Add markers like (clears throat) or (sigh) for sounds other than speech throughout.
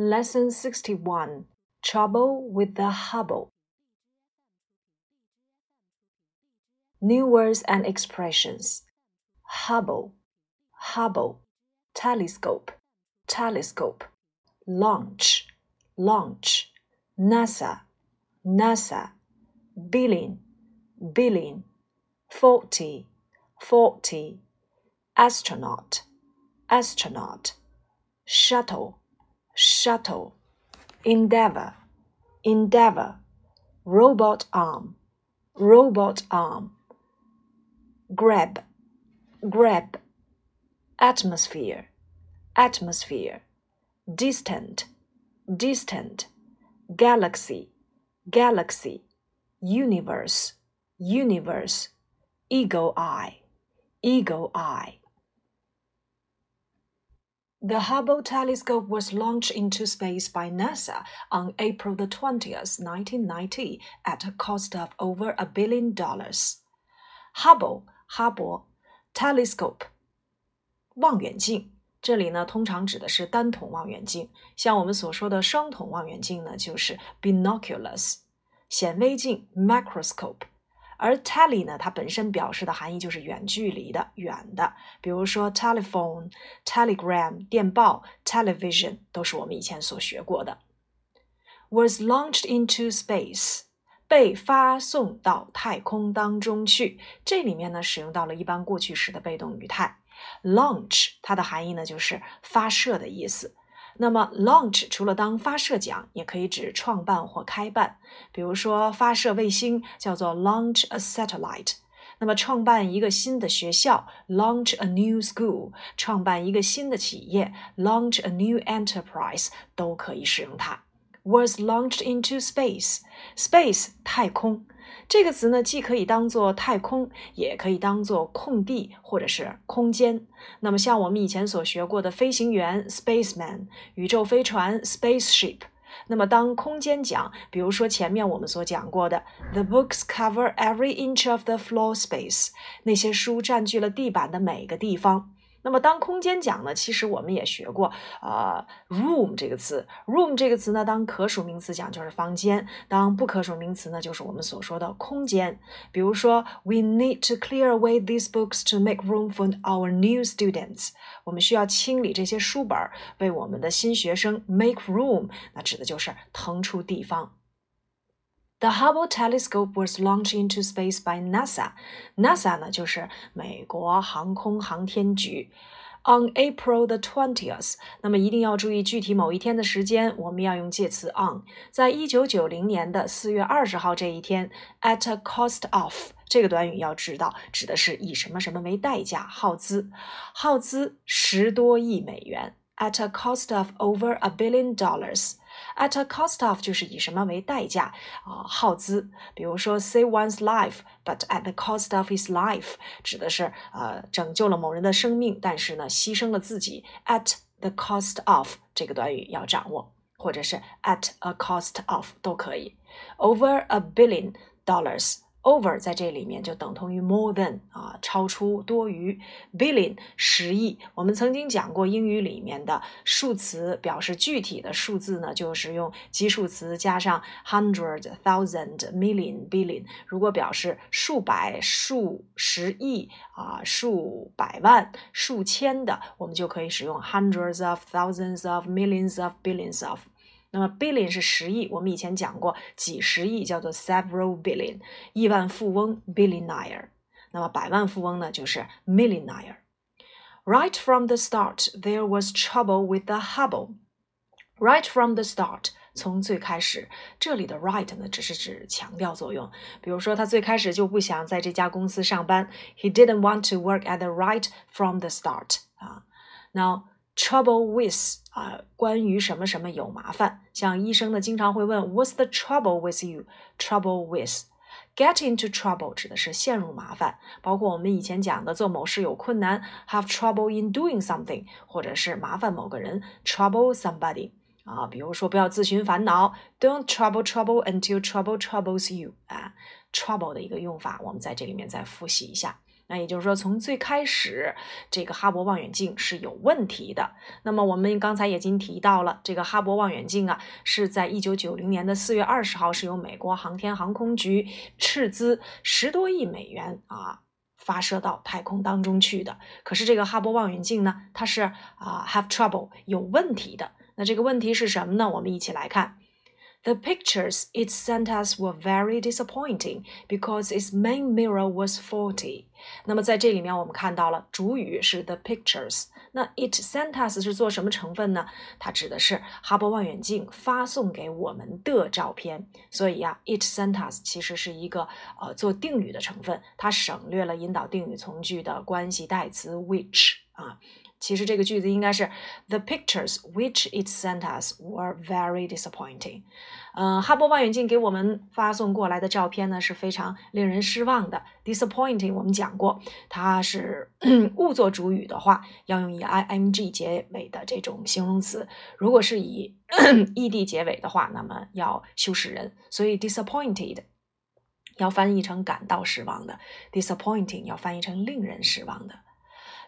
Lesson 61 Trouble with the Hubble. New words and expressions. Hubble, Hubble, telescope, telescope, launch, launch, NASA, NASA, billion, billion, forty, forty, astronaut, astronaut, shuttle shuttle, endeavor, endeavor, robot arm, robot arm, grab, grab, atmosphere, atmosphere, distant, distant, galaxy, galaxy, universe, universe, eagle eye, eagle eye. The Hubble telescope was launched into space by NASA on April the 20th, 1990, at a cost of over a billion dollars. Hubble 哈勃 telescope 望远镜，这里呢通常指的是单筒望远镜，像我们所说的双筒望远镜呢就是 binoculars，显微镜 microscope。 而 tele 呢，它本身表示的含义就是远距离的、远的，比如说 telephone、telegram 电报、television 都是我们以前所学过的。Was launched into space，被发送到太空当中去。这里面呢，使用到了一般过去时的被动语态。Launch 它的含义呢，就是发射的意思。那么，launch 除了当发射讲，也可以指创办或开办。比如说，发射卫星叫做 launch a satellite。那么，创办一个新的学校，launch a new school；创办一个新的企业，launch a new enterprise，都可以使用它。Was launched into space，space 太空。这个词呢，既可以当做太空，也可以当做空地或者是空间。那么，像我们以前所学过的飞行员 （spaceman）、宇宙飞船 （spaceship）。那么，当空间讲，比如说前面我们所讲过的，The books cover every inch of the floor space，那些书占据了地板的每个地方。那么，当空间讲呢，其实我们也学过，呃，room 这个词，room 这个词呢，当可数名词讲就是房间，当不可数名词呢，就是我们所说的空间。比如说，We need to clear away these books to make room for our new students。我们需要清理这些书本，为我们的新学生 make room。那指的就是腾出地方。The Hubble telescope was launched into space by NASA. NASA 呢，就是美国航空航天局。On April the twentieth，那么一定要注意具体某一天的时间，我们要用介词 on。在一九九零年的四月二十号这一天，at a cost of 这个短语要知道，指的是以什么什么为代价，耗资，耗资十多亿美元。At a cost of over a billion dollars。At a cost of 就是以什么为代价啊，耗资。比如说 save one's life，but at the cost of his life，指的是呃拯救了某人的生命，但是呢牺牲了自己。At the cost of 这个短语要掌握，或者是 at a cost of 都可以。Over a billion dollars。 Over 在这里面就等同于 more than 啊，超出多于 billion 十亿。我们曾经讲过英语里面的数词表示具体的数字呢，就是用基数词加上 hundred、thousand、million、billion。如果表示数百、数十亿啊、数百万、数千的，我们就可以使用 hundreds of、thousands of、millions of、billions of。那么 billion 是十亿，我们以前讲过几十亿叫做 several billion，亿万富翁 billionaire，那么百万富翁呢就是 millionaire。Right from the start, there was trouble with the Hubble. Right from the start，从最开始，这里的 right 呢只是指强调作用。比如说，他最开始就不想在这家公司上班，He didn't want to work at the right from the start 啊。Now trouble with 啊，关于什么什么有麻烦，像医生呢经常会问 What's the trouble with you? Trouble with get into trouble 指的是陷入麻烦，包括我们以前讲的做某事有困难，have trouble in doing something，或者是麻烦某个人，trouble somebody 啊，比如说不要自寻烦恼，Don't trouble trouble until trouble troubles you 啊，trouble 的一个用法，我们在这里面再复习一下。那也就是说，从最开始，这个哈勃望远镜是有问题的。那么我们刚才已经提到了，这个哈勃望远镜啊，是在一九九零年的四月二十号，是由美国航天航空局斥资十多亿美元啊，发射到太空当中去的。可是这个哈勃望远镜呢，它是啊 have trouble 有问题的。那这个问题是什么呢？我们一起来看。The pictures it sent us were very disappointing because its main mirror was faulty. 那么在这里面，我们看到了主语是 the pictures。那 it sent us 是做什么成分呢？它指的是哈勃望远镜发送给我们的照片。所以呀，it sent us 其实是一个呃做定语的成分，它省略了引导定语从句的关系代词 which 啊。其实这个句子应该是 The pictures which it sent us were very disappointing。嗯，哈勃望远镜给我们发送过来的照片呢是非常令人失望的。Disappointing 我们讲过，它是 (clears throat) 误作主语的话，要用以 ing 结尾的这种形容词；如果是以 (clears throat) ed 结尾的话，那么要修饰人。所以 disappointed 要翻译成感到失望的，disappointing 要翻译成令人失望的。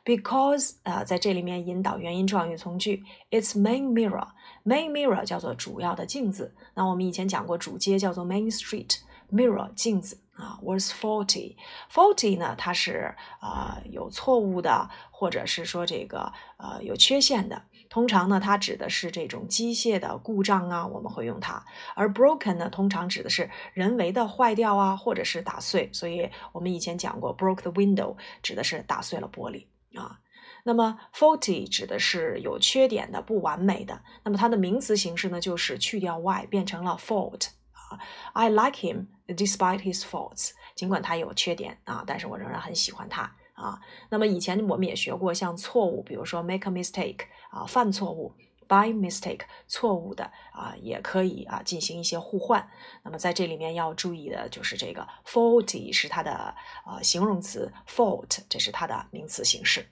Because 啊，在这里面引导原因状语从句，its main mirror，main mirror 叫做主要的镜子。那我们以前讲过，主街叫做 Main Street，mirror 镜子啊，was faulty。faulty 呢，它是啊有错误的，或者是说这个呃有缺陷的。通常呢，它指的是这种机械的故障啊，我们会用它。而 broken 呢，通常指的是人为的坏掉啊，或者是打碎。所以我们以前讲过，broke the window 指的是打碎了玻璃。啊，那么 faulty 指的是有缺点的、不完美的。那么它的名词形式呢，就是去掉 y 变成了 fault 啊。I like him despite his faults，尽管他有缺点啊，但是我仍然很喜欢他啊。那么以前我们也学过，像错误，比如说 make a mistake 啊，犯错误；by mistake 错误的啊，也可以啊进行一些互换。那么在这里面要注意的就是这个 faulty 是它的呃形容词，fault 这是它的名词形式。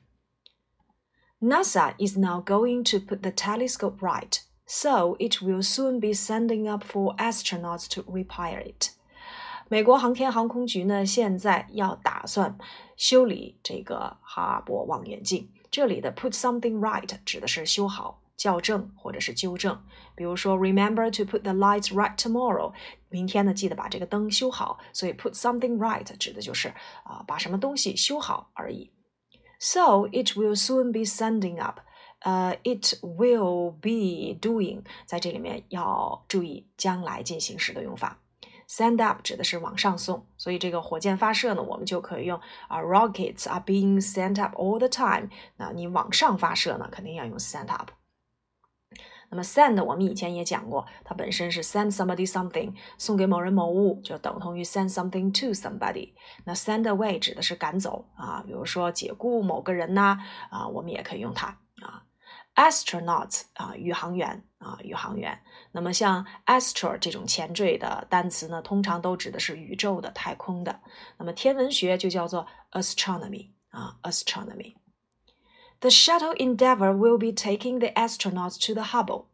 NASA is now going to put the telescope right, so it will soon be sending up for astronauts to repair it. 美国航天航空局呢，现在要打算修理这个哈勃望远镜。这里的 put something right 指的是修好、校正或者是纠正。比如说，remember to put the lights right tomorrow，明天呢记得把这个灯修好。所以 put something right 指的就是啊把什么东西修好而已。So it will soon be sending up. 呃，it will be doing，在这里面要注意将来进行时的用法。Send up 指的是往上送，所以这个火箭发射呢，我们就可以用啊，rockets are being sent up all the time。那你往上发射呢，肯定要用 send up。 那么 send 我们以前也讲过，它本身是 send somebody something，送给某人某物，就等同于 send something to somebody。那 send away 指的是赶走啊，比如说解雇某个人呐啊，我们也可以用它啊。astronaut 啊，宇航员啊，宇航员。那么像 astro 这种前缀的单词呢，通常都指的是宇宙的、太空的。那么天文学就叫做 astronomy 啊，astronomy。The shuttle Endeavour will be taking the astronauts to the Hubble。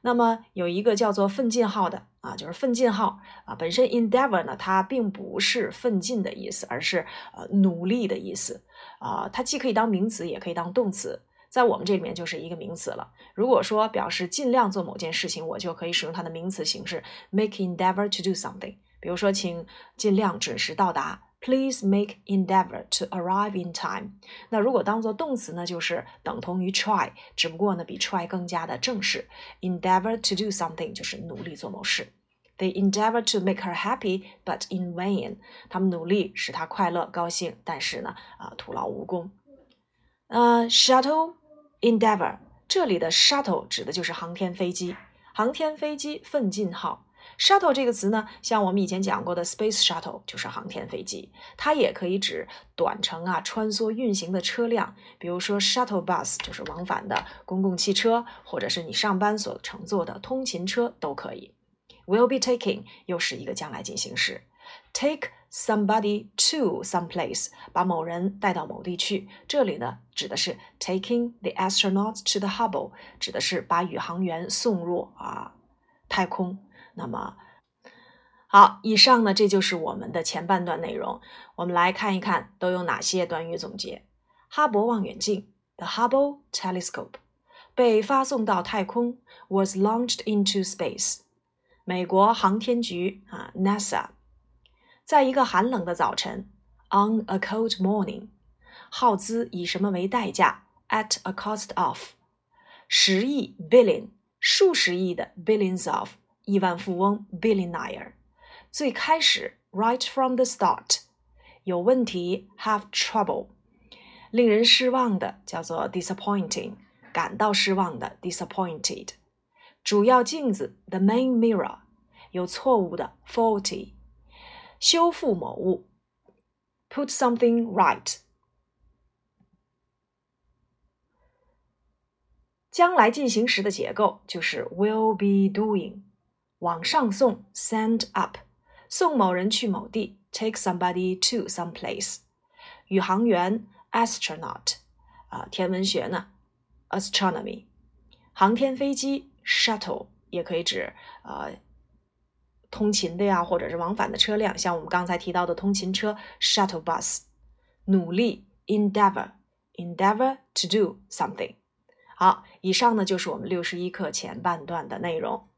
那么有一个叫做奋进号的啊，就是奋进号啊。本身 Endeavour 呢，它并不是奋进的意思，而是呃努力的意思啊。它既可以当名词，也可以当动词，在我们这里面就是一个名词了。如果说表示尽量做某件事情，我就可以使用它的名词形式 make endeavor to do something。比如说，请尽量准时到达。Please make endeavor to arrive in time。那如果当做动词呢，就是等同于 try，只不过呢比 try 更加的正式。Endeavor to do something 就是努力做某事。They endeavor to make her happy, but in vain。他们努力使她快乐、高兴，但是呢，啊，徒劳无功。呃，shuttle endeavor，这里的 shuttle 指的就是航天飞机，航天飞机奋进号。Shuttle 这个词呢，像我们以前讲过的 Space Shuttle 就是航天飞机，它也可以指短程啊穿梭运行的车辆，比如说 Shuttle Bus 就是往返的公共汽车，或者是你上班所乘坐的通勤车都可以。Will be taking 又是一个将来进行时，take somebody to some place 把某人带到某地去，这里呢指的是 taking the astronauts to the Hubble，指的是把宇航员送入啊太空。那么，好，以上呢，这就是我们的前半段内容。我们来看一看都有哪些短语总结。哈勃望远镜，the Hubble telescope，被发送到太空，was launched into space。美国航天局啊，NASA，在一个寒冷的早晨，on a cold morning，耗资以什么为代价？at a cost of，十亿 billion，数十亿的 billions of，亿万富翁 billionaire。最开始，right from the start，有问题，have trouble，令人失望的叫做 disappointing，感到失望的 disappointed。主要镜子，the main mirror，有错误的 faulty，修复某物，put something right。将来进行时的结构就是 will be doing， 往上送 send up。送某人去某地，take somebody to some place。宇航员，astronaut，啊，天文学呢，astronomy。航天飞机，shuttle，也可以指呃通勤的呀，或者是往返的车辆，像我们刚才提到的通勤车，shuttle bus。努力，endeavor，endeavor to do something。好，以上呢就是我们六十一课前半段的内容。